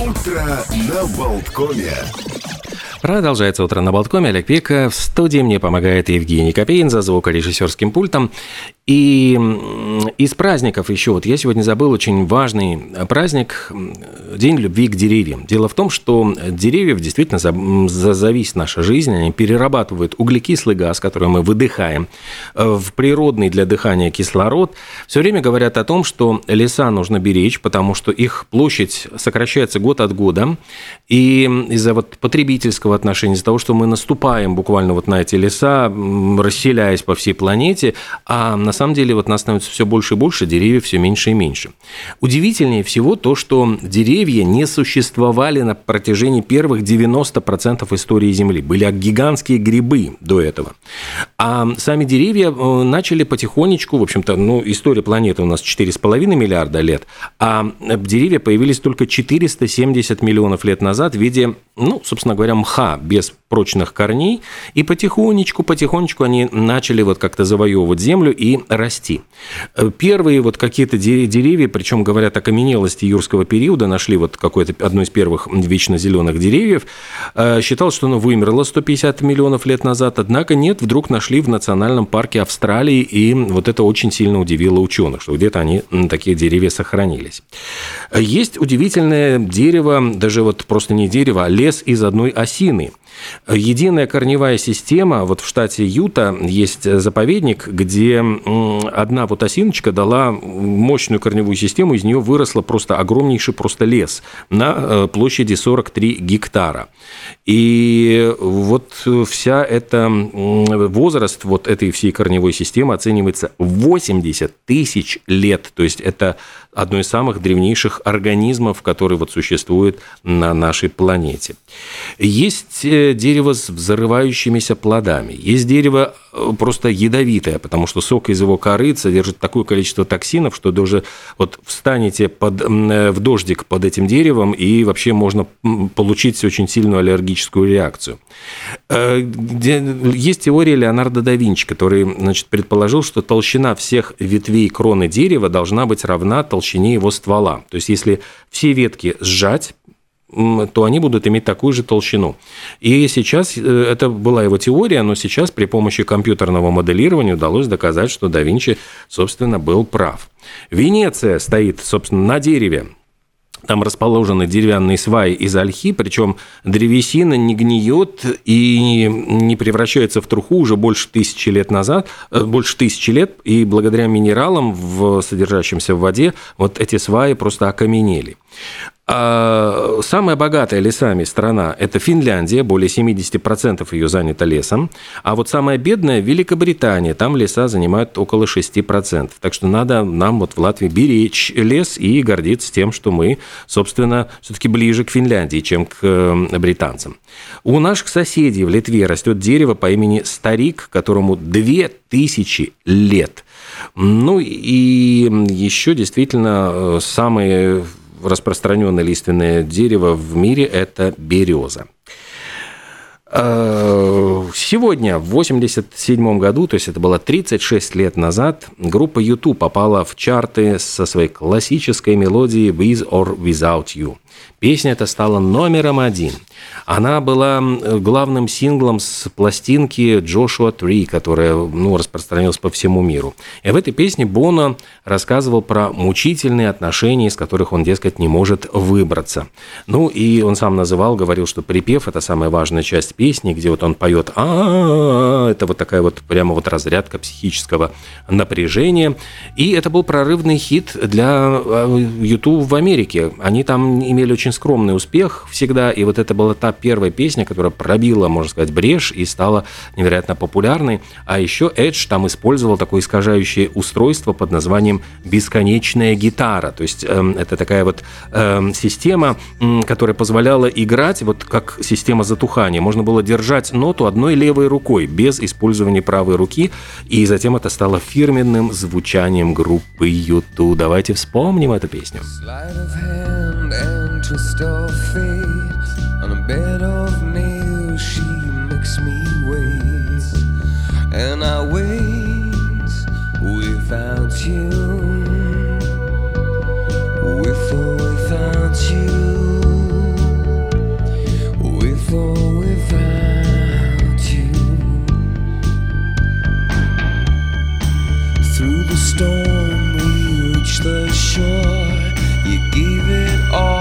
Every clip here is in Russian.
Утро на Болткоме. Продолжается утро на Болткоме. Олег Пека. В студии мне помогает Евгений Копейн за звукорежиссерским пультом. И из праздников еще, вот я сегодня забыл очень важный праздник – День любви к деревьям. Дело в том, что деревьев действительно за, зависит наша жизнь, они перерабатывают углекислый газ, который мы выдыхаем, э, в природный для дыхания кислород. Все время говорят о том, что леса нужно беречь, потому что их площадь сокращается год от года, и из-за вот потребительского отношения, из-за того, что мы наступаем буквально вот на эти леса, расселяясь по всей планете, а на самом деле вот нас становится все больше и больше, деревьев все меньше и меньше. Удивительнее всего то, что деревья не существовали на протяжении первых 90% истории Земли. Были гигантские грибы до этого. А сами деревья э, начали потихонечку, в общем-то, ну, история планеты у нас 4,5 миллиарда лет, а деревья появились только 470 миллионов лет назад в виде, ну, собственно говоря, мха без прочных корней, и потихонечку, потихонечку они начали вот как-то завоевывать землю и расти. Э, первые вот какие-то деревья, причем говорят о каменелости юрского периода, нашли вот какое-то одно из первых вечно зеленых деревьев, э, считалось, что оно вымерло 150 миллионов лет назад, однако нет, вдруг нашли в национальном парке Австралии, и вот это очень сильно удивило ученых, что где-то они, такие деревья сохранились. Есть удивительное дерево, даже вот просто не дерево, а лес из одной осины – Единая корневая система, вот в штате Юта есть заповедник, где одна вот осиночка дала мощную корневую систему, из нее выросла просто огромнейший просто лес на э, площади 43 гектара. И вот вся эта возраст вот этой всей корневой системы оценивается 80 тысяч лет. То есть это одно из самых древнейших организмов, который вот существует на нашей планете. Есть э, дерево с взрывающимися плодами, есть дерево э, просто ядовитое, потому что сок из его коры содержит такое количество токсинов, что даже вот встанете под, э, в дождик под этим деревом, и вообще можно получить очень сильную аллергическую реакцию. Есть теория Леонардо да Винчи, который значит, предположил, что толщина всех ветвей кроны дерева должна быть равна толщине толщине его ствола. То есть, если все ветки сжать, то они будут иметь такую же толщину. И сейчас, э, это была его теория, но сейчас при помощи компьютерного моделирования удалось доказать, что да Винчи, собственно, был прав. Венеция стоит, собственно, на дереве, там расположены деревянные сваи из ольхи, причем древесина не гниет и не превращается в труху уже больше тысячи лет назад, э, больше тысячи лет, и благодаря минералам, в, содержащимся в воде, вот эти сваи просто окаменели. А самая богатая лесами страна – это Финляндия, более 70% ее занято лесом. А вот самая бедная – Великобритания, там леса занимают около 6%. Так что надо нам вот в Латвии беречь лес и гордиться тем, что мы, собственно, все-таки ближе к Финляндии, чем к э, британцам. У наших соседей в Литве растет дерево по имени Старик, которому 2000 лет. Ну и еще действительно э, самые распространенное лиственное дерево в мире – это береза. Э, сегодня, в 1987 году, то есть это было 36 лет назад, группа YouTube попала в чарты со своей классической мелодией «With or Without You». Песня эта стала номером один. Она была главным синглом с пластинки Joshua Tree, которая ну, распространилась по всему миру. И в этой песне Боно рассказывал про мучительные отношения, из которых он, дескать, не может выбраться. Ну, и он сам называл, говорил, что припев – это самая важная часть песни, где вот он поет а это вот такая вот прямо вот разрядка психического напряжения. И это был прорывный хит для YouTube в Америке. Они там имели очень скромный успех всегда, и вот это была та первая песня, которая пробила, можно сказать, брешь и стала невероятно популярной. А еще Эдж там использовал такое искажающее устройство под названием «бесконечная гитара». То есть э, это такая вот э, система, э, которая позволяла играть вот как система затухания. Можно было держать ноту одной левой рукой без использования правой руки, и затем это стало фирменным звучанием группы YouTube. Давайте вспомним эту песню. twist of fate on a bed of nails she makes me wait. And I wait without you. With or without you. With or without you. Through the storm we reach the shore. You gave it all.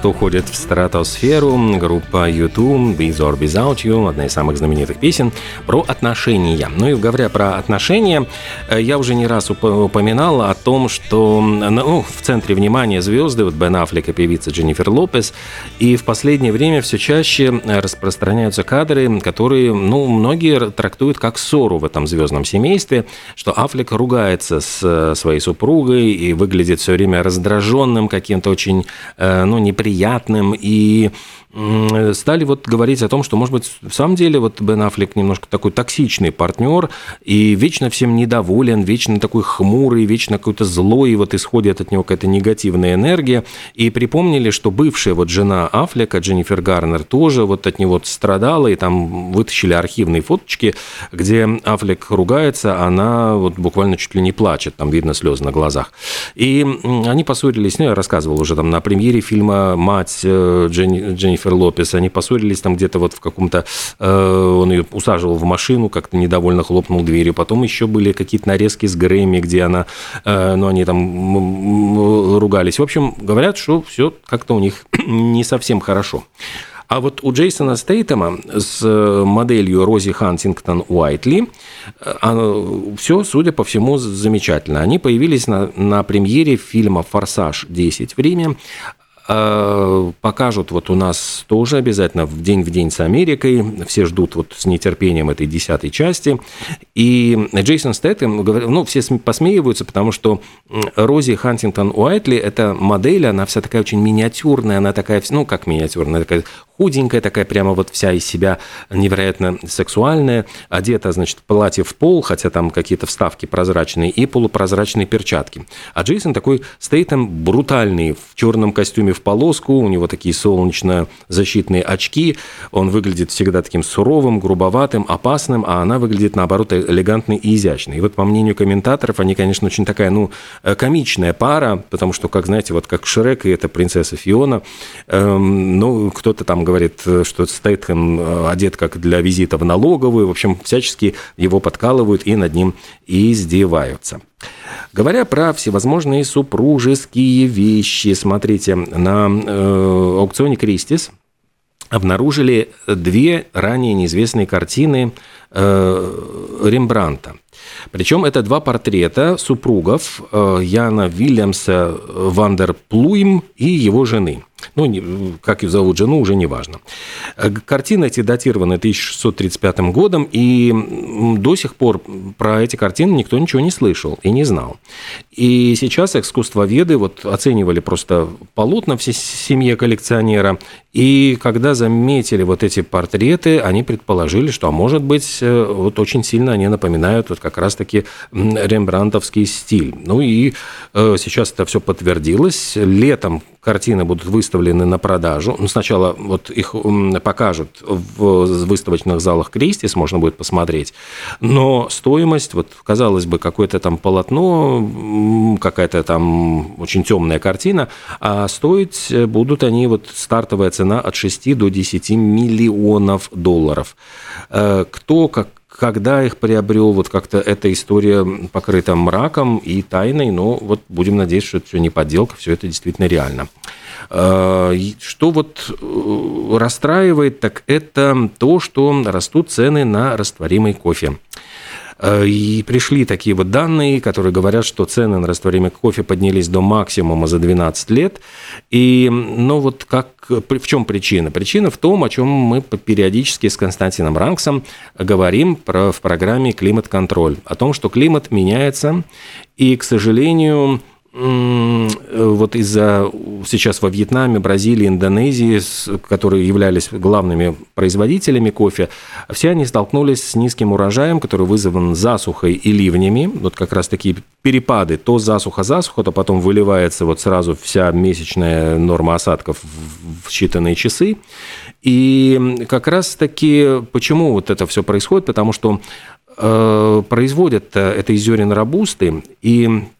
Просто уходит в стратосферу. Группа YouTube, With or Without You, одна из самых знаменитых песен, про отношения. Ну и говоря про отношения, э, я уже не раз упоминал о том, что ну, в центре внимания звезды, вот Бен Аффлек и певица Дженнифер Лопес, и в последнее время все чаще распространяются кадры, которые, ну, многие трактуют как ссору в этом звездном семействе, что Аффлек ругается с э, своей супругой и выглядит все время раздраженным, каким-то очень Э, ну, неприятным, и стали вот говорить о том, что, может быть, в самом деле вот Бен Аффлек немножко такой токсичный партнер и вечно всем недоволен, вечно такой хмурый, вечно какой-то злой, и вот исходит от него какая-то негативная энергия. И припомнили, что бывшая вот жена Аффлека, Дженнифер Гарнер, тоже вот от него страдала, и там вытащили архивные фоточки, где Аффлек ругается, она вот буквально чуть ли не плачет, там видно слезы на глазах. И они поссорились, ну, я рассказывал уже там на премьере фильма «Мать» э, Дженнифер Дженнифер Лопес, они поссорились там где-то вот в каком-то... Э, он ее усаживал в машину, как-то недовольно хлопнул дверью. Потом еще были какие-то нарезки с Грэмми, где она... Э, ну, они там ругались. В общем, говорят, что все как-то у них не совсем хорошо. А вот у Джейсона Стейтема с моделью Рози Хантингтон Уайтли все, судя по всему, замечательно. Они появились на, на премьере фильма «Форсаж 10 в Риме». А, покажут вот у нас тоже обязательно в день в день с Америкой. Все ждут вот с нетерпением этой десятой части. И Джейсон Стэттем, ну, все посмеиваются, потому что Рози Хантингтон Уайтли – это модель, она вся такая очень миниатюрная, она такая, ну, как миниатюрная, такая худенькая, такая прямо вот вся из себя невероятно сексуальная, одета, значит, платье в пол, хотя там какие-то вставки прозрачные, и полупрозрачные перчатки. А Джейсон такой стоит там брутальный, в черном костюме в полоску, у него такие солнечно-защитные очки, он выглядит всегда таким суровым, грубоватым, опасным, а она выглядит, наоборот, элегантной и изящной. И вот, по мнению комментаторов, они, конечно, очень такая, ну, э, комичная пара, потому что, как знаете, вот как Шрек и эта принцесса Фиона, эм, ну, кто-то там говорит, что Стейтхэм э, одет как для визита в налоговую. В общем, всячески его подкалывают и над ним издеваются. Говоря про всевозможные супружеские вещи, смотрите, на э, аукционе Кристис обнаружили две ранее неизвестные картины э, Рембранта. Причем это два портрета супругов э, Яна Вильямса Вандерплуйм и его жены. Ну, как ее зовут жену, уже не важно. Э, картины эти датированы 1635 годом, и до сих пор про эти картины никто ничего не слышал и не знал. И сейчас искусствоведы вот оценивали просто полотна в семье коллекционера, и когда заметили вот эти портреты, они предположили, что, а может быть, э, вот очень сильно они напоминают вот как раз-таки рембрандтовский стиль. Ну и э, сейчас это все подтвердилось. Летом картины будут выставлены на продажу. Ну, сначала вот их покажут в выставочных залах Кристис, можно будет посмотреть. Но стоимость, вот казалось бы, какое-то там полотно, какая-то там очень темная картина, а стоить будут они, вот стартовая цена от 6 до 10 миллионов долларов. Э, кто как когда их приобрел, вот как-то эта история покрыта мраком и тайной, но вот будем надеяться, что это все не подделка, все это действительно реально. А, что вот э, расстраивает, так это то, что растут цены на растворимый кофе. Э, и пришли такие вот данные, которые говорят, что цены на растворимый кофе поднялись до максимума за 12 лет. И, ну вот как, в чем причина? Причина в том, о чем мы периодически с Константином Ранксом говорим про, в программе «Климат-контроль», о том, что климат меняется, и, к сожалению, вот из-за сейчас во Вьетнаме, Бразилии, Индонезии, которые являлись главными производителями кофе, все они столкнулись с низким урожаем, который вызван засухой и ливнями. Вот как раз такие перепады, то засуха-засуха, то потом выливается вот сразу вся месячная норма осадков в считанные часы. И как раз таки, почему вот это все происходит? Потому что э, производят это из зерен рабусты, и Э,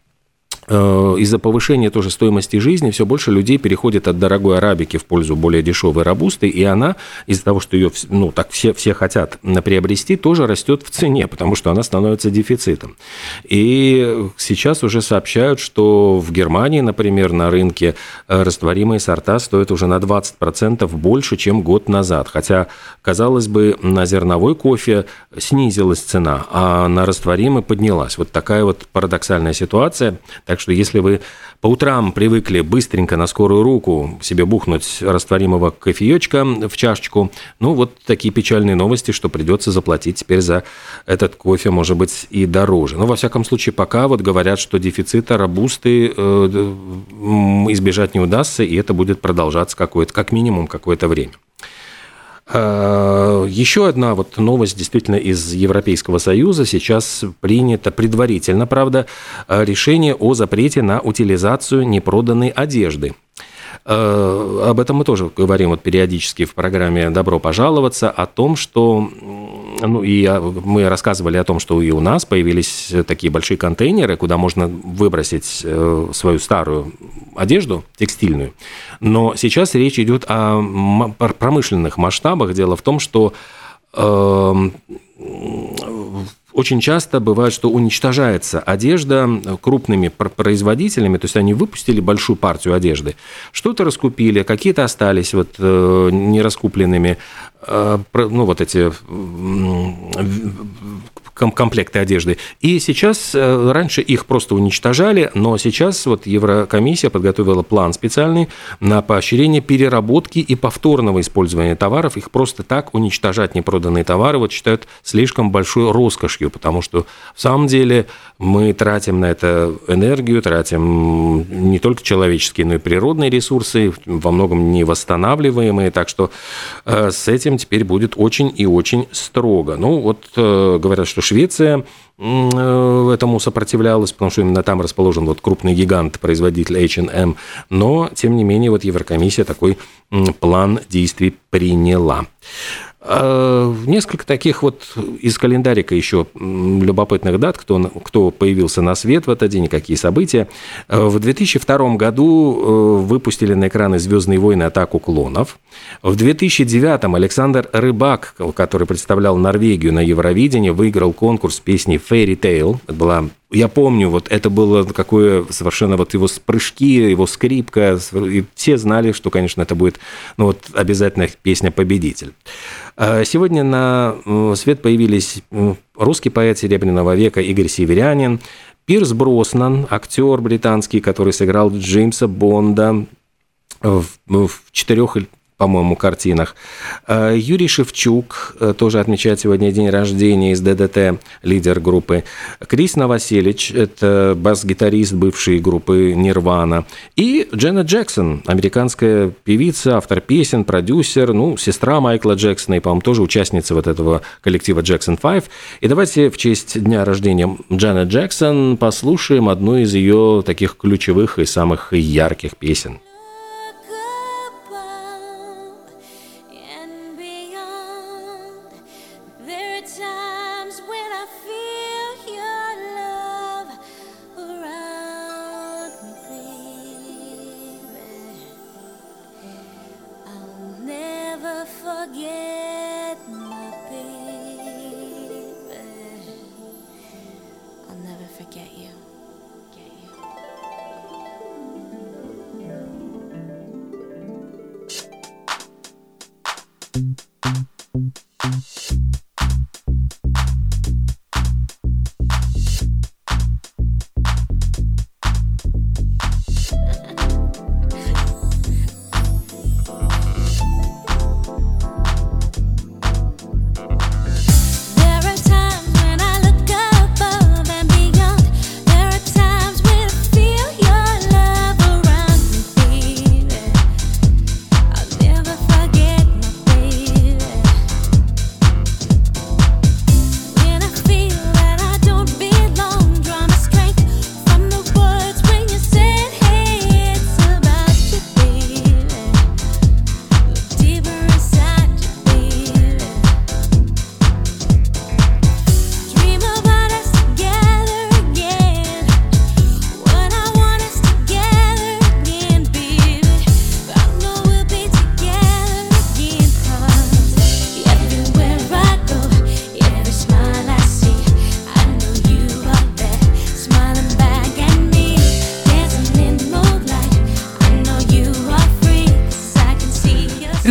из-за повышения тоже стоимости жизни все больше людей переходит от дорогой арабики в пользу более дешевой рабусты, и она из-за того, что ее ну, так все, все хотят приобрести, тоже растет в цене, потому что она становится дефицитом. И сейчас уже сообщают, что в Германии, например, на рынке э, растворимые сорта стоят уже на 20% больше, чем год назад. Хотя, казалось бы, на зерновой кофе снизилась цена, а на растворимый поднялась. Вот такая вот парадоксальная ситуация. Так что если вы по утрам привыкли быстренько на скорую руку себе бухнуть растворимого кофеечка в чашечку, ну вот такие печальные новости, что придется заплатить теперь за этот кофе, может быть, и дороже. Но во всяком случае, пока вот говорят, что дефицита рабусты э, избежать не удастся, и это будет продолжаться какое-то, как минимум какое-то время. А, еще одна вот новость действительно из Европейского Союза. Сейчас принято предварительно, правда, решение о запрете на утилизацию непроданной одежды. А, об этом мы тоже говорим вот периодически в программе «Добро пожаловаться», о том, что ну, и мы рассказывали о том, что и у нас появились такие большие контейнеры, куда можно выбросить э, свою старую одежду текстильную. Но сейчас речь идет о промышленных масштабах. Дело в том, что эм, очень часто бывает, что уничтожается одежда крупными производителями, то есть они выпустили большую партию одежды, что-то раскупили, какие-то остались вот э, нераскупленными, э, ну вот эти комплекты одежды. И сейчас, э, раньше их просто уничтожали, но сейчас вот Еврокомиссия подготовила план специальный на поощрение переработки и повторного использования товаров. Их просто так уничтожать непроданные товары вот считают слишком большой роскошью, потому что в самом деле мы тратим на это энергию, тратим не только человеческие, но и природные ресурсы, во многом невосстанавливаемые, так что э, с этим теперь будет очень и очень строго. Ну вот э, говорят, что Швеция э, этому сопротивлялась, потому что именно там расположен вот крупный гигант, производитель H&M, но, тем не менее, вот Еврокомиссия такой план действий приняла. А, несколько таких вот из календарика еще любопытных дат, кто, кто появился на свет в этот день, какие события. А, в 2002 году э, выпустили на экраны «Звездные войны. Атаку клонов». В 2009 Александр Рыбак, который представлял Норвегию на Евровидении, выиграл конкурс песни «Fairy Tale». Это была я помню, вот это было какое совершенно вот его прыжки, его скрипка, и все знали, что, конечно, это будет ну, вот, обязательно песня-победитель. А сегодня на свет появились русский поэт Серебряного века Игорь Северянин, Пирс Броснан, актер британский, который сыграл Джеймса Бонда в, в четырех по-моему, картинах. Э, Юрий Шевчук э, тоже отмечает сегодня день рождения из ДДТ, лидер группы. Крис Новоселич, это бас-гитарист бывшей группы Нирвана. И Дженна Джексон, американская певица, автор песен, продюсер, ну, сестра Майкла Джексона и, по-моему, тоже участница вот этого коллектива Jackson 5. И давайте в честь дня рождения Дженна Джексон послушаем одну из ее таких ключевых и самых ярких песен. forget me.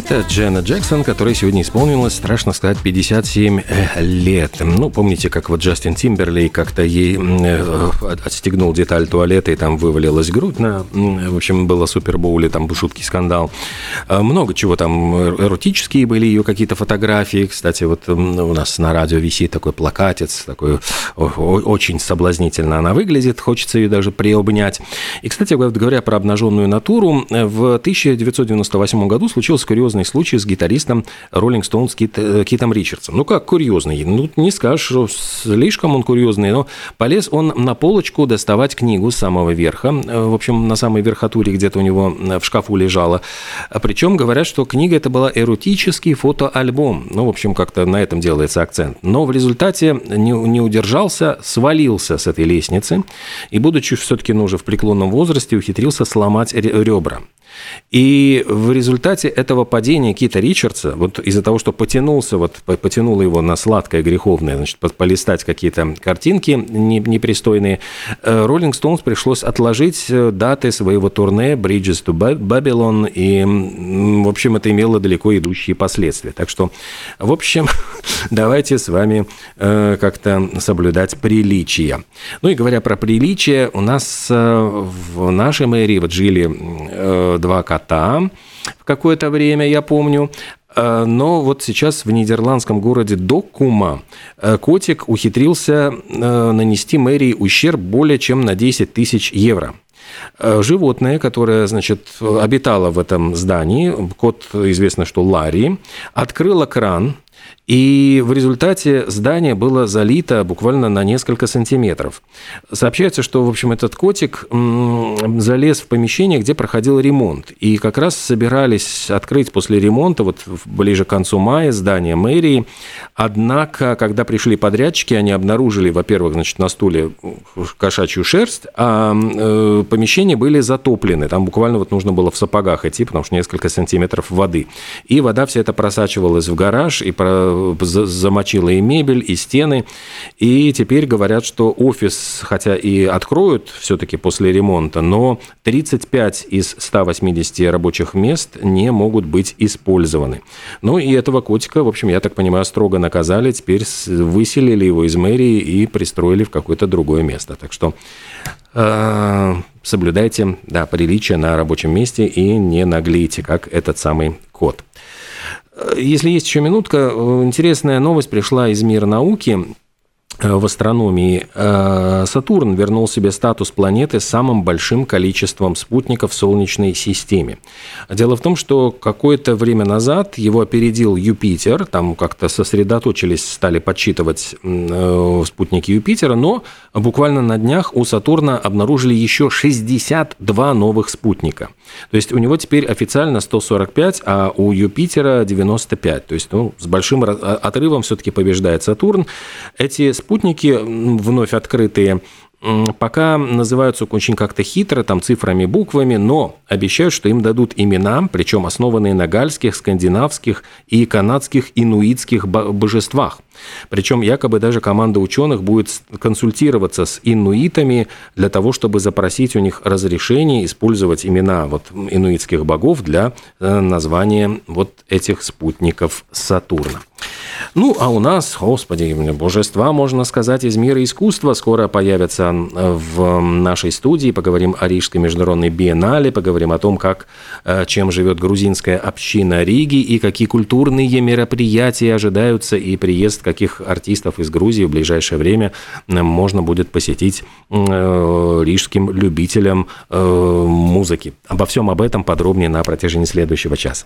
Это Дженна Джексон, которой сегодня исполнилось, страшно сказать, 57 э, лет. Ну, помните, как вот Джастин Тимберлей как-то ей э, отстегнул деталь туалета, и там вывалилась грудь на... В общем, было супербоуле, там шуткий скандал. Э, много чего там, эротические были ее какие-то фотографии. Кстати, вот у нас на радио висит такой плакатец, такой очень соблазнительно она выглядит, хочется ее даже приобнять. И, кстати, говоря про обнаженную натуру, в 1998 году случилось курьезный случай с гитаристом Rolling Stones Кит, э, Китом Ричардсом. Ну как курьезный? Ну не скажешь, что слишком он курьезный, но полез он на полочку доставать книгу с самого верха. Э, в общем, на самой верхотуре где-то у него э, в шкафу лежала. Причем говорят, что книга это была эротический фотоальбом. Ну, в общем, как-то на этом делается акцент. Но в результате не, не удержался, свалился с этой лестницы и, будучи все-таки ну, уже в преклонном возрасте, ухитрился сломать ребра. И в результате этого падения Кита Ричардса, вот из-за того, что потянулся, вот потянуло его на сладкое греховное, значит, полистать какие-то картинки непристойные, Роллинг Стоунс пришлось отложить э, даты своего турне Bridges to Babylon, и, в общем, это имело далеко идущие последствия. Так что, в общем, давайте с вами э, как-то соблюдать приличия. Ну и говоря про приличие, у нас э, в нашей мэрии вот жили два кота в какое-то время, я помню. Э, но вот сейчас в нидерландском городе Докума э, котик ухитрился э, нанести мэрии ущерб более чем на 10 тысяч евро. Животное, которое, значит, обитало в этом здании, кот, известно, что Ларри, открыло кран, и в результате здание было залито буквально на несколько сантиметров. Сообщается, что, в общем, этот котик залез в помещение, где проходил ремонт. И как раз собирались открыть после ремонта, вот ближе к концу мая, здание мэрии. Однако, когда пришли подрядчики, они обнаружили, во-первых, значит, на стуле кошачью шерсть, а э, помещения были затоплены. Там буквально вот нужно было в сапогах идти, потому что несколько сантиметров воды. И вода вся это просачивалась в гараж и замочила и мебель, и стены. И теперь говорят, что офис, хотя и откроют все-таки после ремонта, но 35 из 180 рабочих мест не могут быть использованы. Ну и этого котика, в общем, я так понимаю, строго наказали, теперь выселили его из мэрии и пристроили в какое-то другое место. Так что э, соблюдайте да, приличия на рабочем месте и не наглейте, как этот самый кот. Если есть еще минутка, э, интересная новость пришла из мира науки. Э, в астрономии э, Сатурн вернул себе статус планеты с самым большим количеством спутников в Солнечной системе. Дело в том, что какое-то время назад его опередил Юпитер, там как-то сосредоточились, стали подсчитывать э, спутники Юпитера, но буквально на днях у Сатурна обнаружили еще 62 новых спутника. То есть у него теперь официально 145, а у Юпитера 95. То есть ну, с большим отрывом все-таки побеждает Сатурн. Эти спутники вновь открытые пока называются очень как-то хитро, там цифрами, буквами, но обещают, что им дадут имена, причем основанные на гальских, скандинавских и канадских инуитских божествах. Причем якобы даже команда ученых будет консультироваться с инуитами для того, чтобы запросить у них разрешение использовать имена вот инуитских богов для э, названия вот этих спутников Сатурна. Ну, а у нас, господи, божества, можно сказать, из мира искусства скоро появятся в нашей студии. Поговорим о Рижской международной биеннале, поговорим о том, как, э, чем живет грузинская община Риги и какие культурные мероприятия ожидаются и приезд каких артистов из Грузии в ближайшее время можно будет посетить э, рижским любителям э, музыки. Обо всем об этом подробнее на протяжении следующего часа.